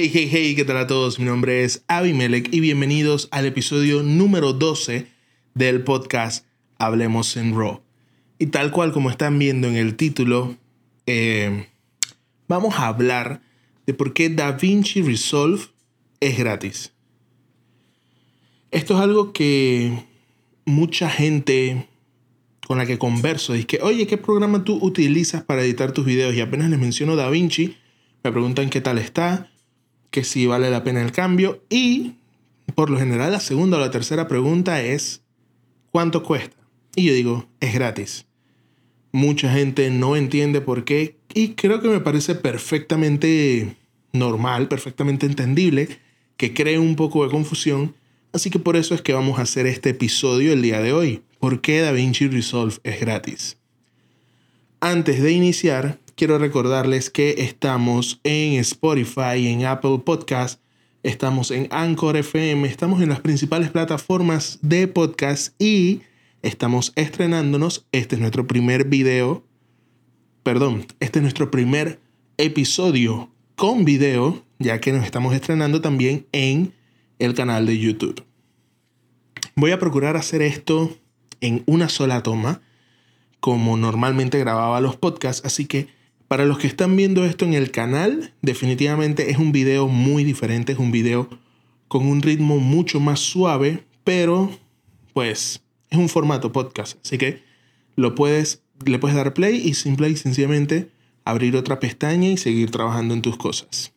Hey, hey, hey, ¿qué tal a todos? Mi nombre es Abimelech y bienvenidos al episodio número 12 del podcast Hablemos en Raw. Y tal cual como están viendo en el título, eh, vamos a hablar de por qué DaVinci Resolve es gratis. Esto es algo que mucha gente con la que converso dice que, oye, ¿qué programa tú utilizas para editar tus videos? Y apenas les menciono DaVinci, me preguntan qué tal está, que si vale la pena el cambio y por lo general la segunda o la tercera pregunta es ¿cuánto cuesta? Y yo digo, es gratis. Mucha gente no entiende por qué y creo que me parece perfectamente normal, perfectamente entendible que cree un poco de confusión, así que por eso es que vamos a hacer este episodio el día de hoy. ¿Por qué DaVinci Resolve es gratis? Antes de iniciar, quiero recordarles que estamos en Spotify, en Apple Podcast, estamos en Anchor FM, estamos en las principales plataformas de podcast y estamos estrenándonos. Este es nuestro primer video, perdón, este es nuestro primer episodio con video, ya que nos estamos estrenando también en el canal de YouTube. Voy a procurar hacer esto en una sola toma, como normalmente grababa los podcasts, así que para los que están viendo esto en el canal, definitivamente es un video muy diferente, es un video con un ritmo mucho más suave, pero pues es un formato podcast, así que lo puedes le puedes dar play y simple y sencillamente abrir otra pestaña y seguir trabajando en tus cosas.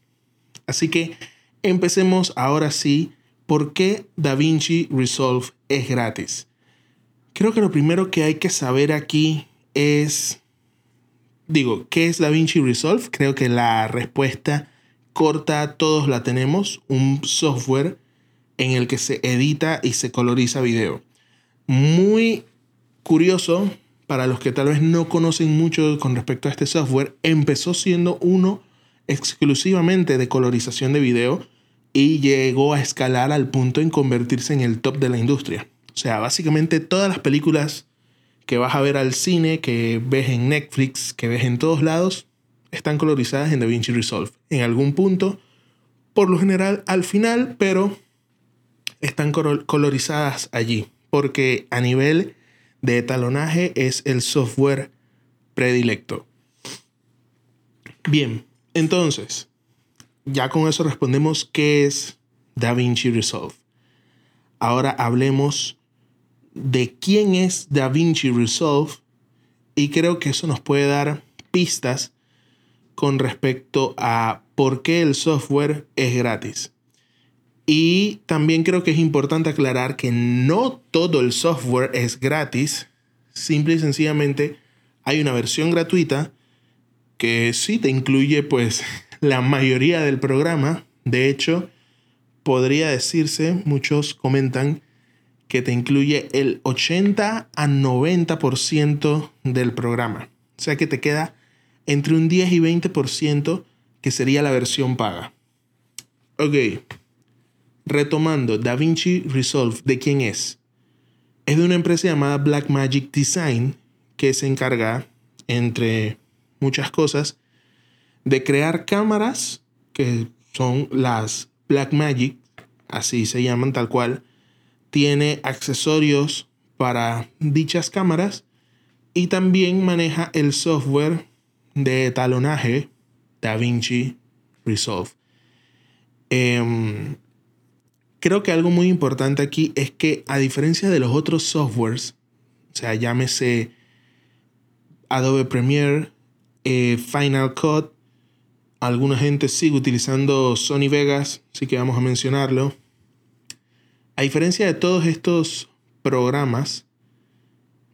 Así que empecemos ahora sí, ¿por qué DaVinci Resolve es gratis? Creo que lo primero que hay que saber aquí es digo, ¿qué es DaVinci Resolve? Creo que la respuesta corta todos la tenemos, un software en el que se edita y se coloriza video. Muy curioso para los que tal vez no conocen mucho con respecto a este software, empezó siendo uno exclusivamente de colorización de video y llegó a escalar al punto en convertirse en el top de la industria. O sea, básicamente todas las películas que vas a ver al cine, que ves en Netflix, que ves en todos lados, están colorizadas en DaVinci Resolve. En algún punto, por lo general al final, pero están colorizadas allí. Porque a nivel de talonaje es el software predilecto. Bien, entonces, ya con eso respondemos qué es DaVinci Resolve. Ahora hablemos de quién es DaVinci Resolve y creo que eso nos puede dar pistas con respecto a por qué el software es gratis. Y también creo que es importante aclarar que no todo el software es gratis. Simple y sencillamente hay una versión gratuita que sí te incluye pues la mayoría del programa. De hecho, podría decirse, muchos comentan, que te incluye el 80 a 90% del programa. O sea que te queda entre un 10 y 20% que sería la versión paga. Ok, retomando, DaVinci Resolve, ¿de quién es? Es de una empresa llamada Blackmagic Design que se encarga, entre muchas cosas, de crear cámaras que son las Blackmagic, así se llaman tal cual, tiene accesorios para dichas cámaras y también maneja el software de talonaje DaVinci Resolve. Em, creo que algo muy importante aquí es que a diferencia de los otros softwares, o sea, llámese Adobe Premiere, eh, Final Cut, alguna gente sigue utilizando Sony Vegas, así que vamos a mencionarlo. A diferencia de todos estos programas,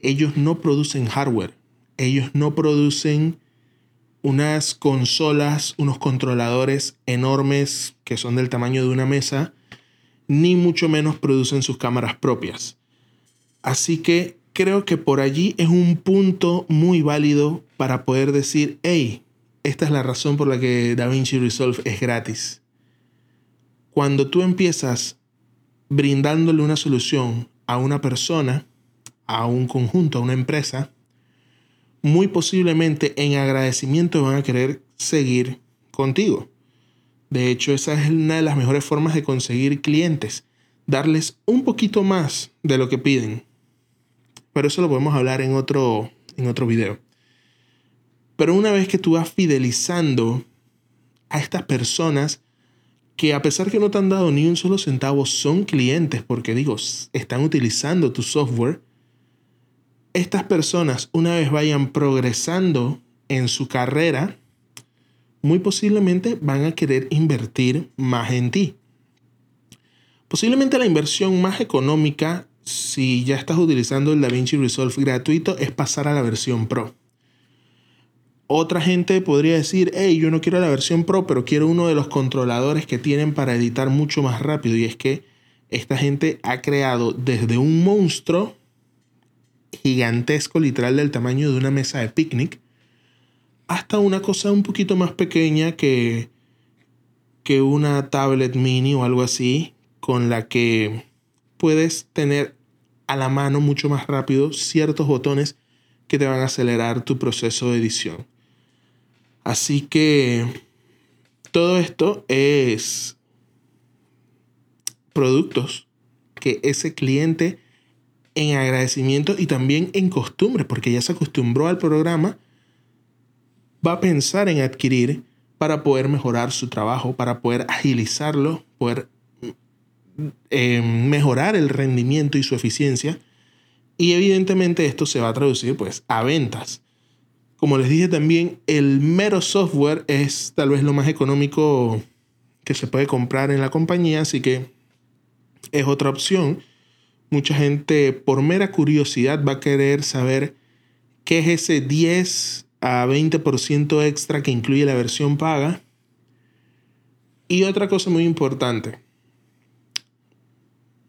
ellos no producen hardware. Ellos no producen unas consolas, unos controladores enormes que son del tamaño de una mesa, ni mucho menos producen sus cámaras propias. Así que creo que por allí es un punto muy válido para poder decir, hey, esta es la razón por la que DaVinci Resolve es gratis. Cuando tú empiezas brindándole una solución a una persona, a un conjunto, a una empresa, muy posiblemente en agradecimiento van a querer seguir contigo. De hecho, esa es una de las mejores formas de conseguir clientes, darles un poquito más de lo que piden. Pero eso lo podemos hablar en otro, en otro video. Pero una vez que tú vas fidelizando a estas personas que a pesar que no te han dado ni un solo centavo, son clientes porque digo, están utilizando tu software, estas personas una vez vayan progresando en su carrera, muy posiblemente van a querer invertir más en ti. Posiblemente la inversión más económica, si ya estás utilizando el DaVinci Resolve gratuito, es pasar a la versión Pro. Otra gente podría decir, hey, yo no quiero la versión Pro, pero quiero uno de los controladores que tienen para editar mucho más rápido. Y es que esta gente ha creado desde un monstruo gigantesco, literal del tamaño de una mesa de picnic, hasta una cosa un poquito más pequeña que, que una tablet mini o algo así, con la que puedes tener a la mano mucho más rápido ciertos botones que te van a acelerar tu proceso de edición. Así que todo esto es productos que ese cliente en agradecimiento y también en costumbre, porque ya se acostumbró al programa, va a pensar en adquirir para poder mejorar su trabajo, para poder agilizarlo, poder eh, mejorar el rendimiento y su eficiencia. Y evidentemente esto se va a traducir pues a ventas. Como les dije también, el mero software es tal vez lo más económico que se puede comprar en la compañía, así que es otra opción. Mucha gente por mera curiosidad va a querer saber qué es ese 10 a 20% extra que incluye la versión paga. Y otra cosa muy importante,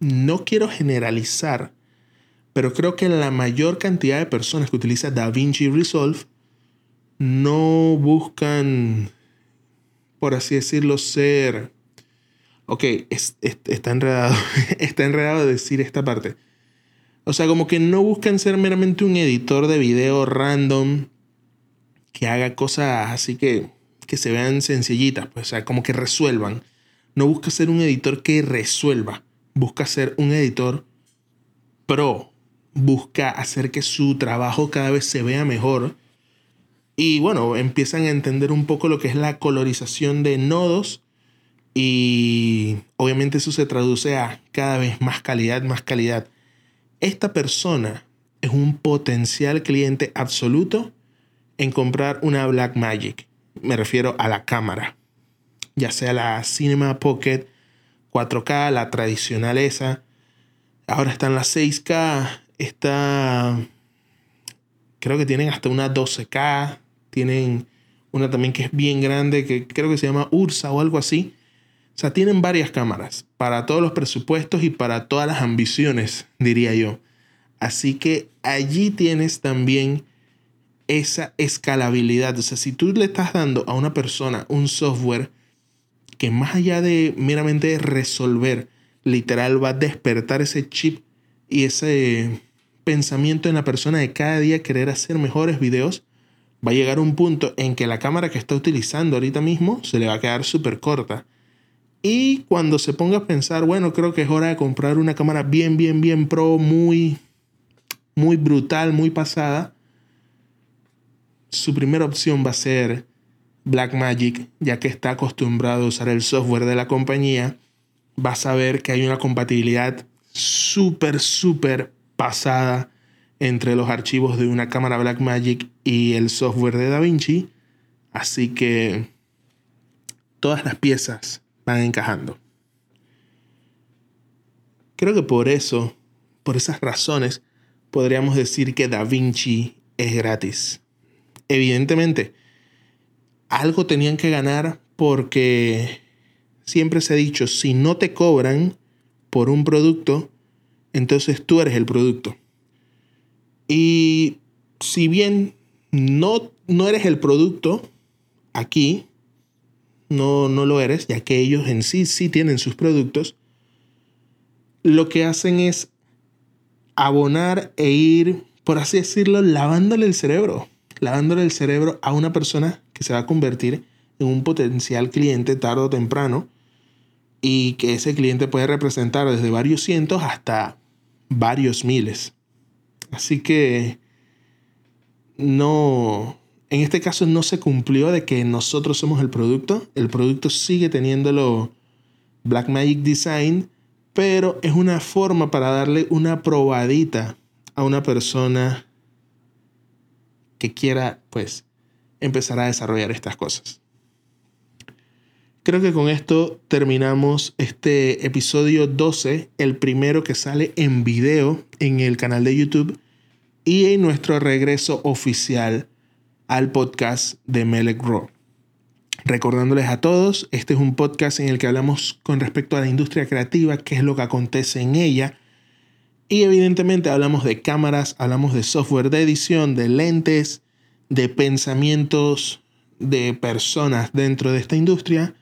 no quiero generalizar, pero creo que la mayor cantidad de personas que utilizan DaVinci Resolve no buscan, por así decirlo, ser... Ok, está enredado, está enredado decir esta parte. O sea, como que no buscan ser meramente un editor de video random que haga cosas así que, que se vean sencillitas, pues, o sea, como que resuelvan. No busca ser un editor que resuelva, busca ser un editor pro, busca hacer que su trabajo cada vez se vea mejor. Y bueno, empiezan a entender un poco lo que es la colorización de nodos y obviamente eso se traduce a cada vez más calidad, más calidad. Esta persona es un potencial cliente absoluto en comprar una Blackmagic. Me refiero a la cámara. Ya sea la Cinema Pocket 4K, la tradicional esa. Ahora están las 6K. Está... Creo que tienen hasta una 12K. Tienen una también que es bien grande, que creo que se llama Ursa o algo así. O sea, tienen varias cámaras para todos los presupuestos y para todas las ambiciones, diría yo. Así que allí tienes también esa escalabilidad. O sea, si tú le estás dando a una persona un software que más allá de meramente resolver, literal va a despertar ese chip y ese pensamiento en la persona de cada día querer hacer mejores videos, va a llegar un punto en que la cámara que está utilizando ahorita mismo se le va a quedar súper corta. Y cuando se ponga a pensar, bueno, creo que es hora de comprar una cámara bien, bien, bien pro, muy, muy brutal, muy pasada, su primera opción va a ser Blackmagic, ya que está acostumbrado a usar el software de la compañía, va a saber que hay una compatibilidad súper, súper pasada entre los archivos de una cámara Blackmagic y el software de DaVinci. Así que todas las piezas van encajando. Creo que por eso, por esas razones, podríamos decir que DaVinci es gratis evidentemente, algo tenían que ganar porque siempre se ha dicho, si no te cobran por un producto, entonces tú eres el producto. Y si bien no, no eres el producto aquí, no, no lo eres, ya que ellos en sí sí tienen sus productos, lo que hacen es abonar e ir, por así decirlo, lavándole el cerebro lavándole el cerebro a una persona que se va a convertir en un potencial cliente tarde o temprano y que ese cliente puede representar desde varios cientos hasta varios miles. Así que no, en este caso no se cumplió de que nosotros somos el producto. El producto sigue teniéndolo Blackmagic Design, pero es una forma para darle una probadita a una persona que quiera, pues, empezar a desarrollar estas cosas. Creo que con esto terminamos este episodio 12, el primero que sale en video en el canal de YouTube y en nuestro regreso oficial al podcast de Melek Raw. Recordándoles a todos, este es un podcast en el que hablamos con respecto a la industria creativa, qué es lo que acontece en ella. Y evidentemente hablamos de cámaras, hablamos de software de edición, de lentes, de pensamientos de personas dentro de esta industria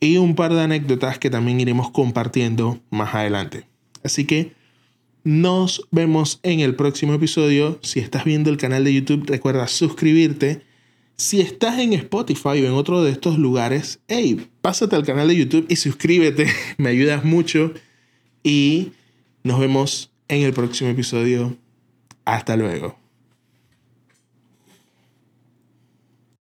y un par de anécdotas que también iremos compartiendo más adelante. Así que nos vemos en el próximo episodio. Si estás viendo el canal de YouTube, recuerda suscribirte. Si estás en Spotify o en otro de estos lugares, hey, pásate al canal de YouTube y suscríbete. Me ayudas mucho. Y nos vemos en el próximo episodio. Hasta luego.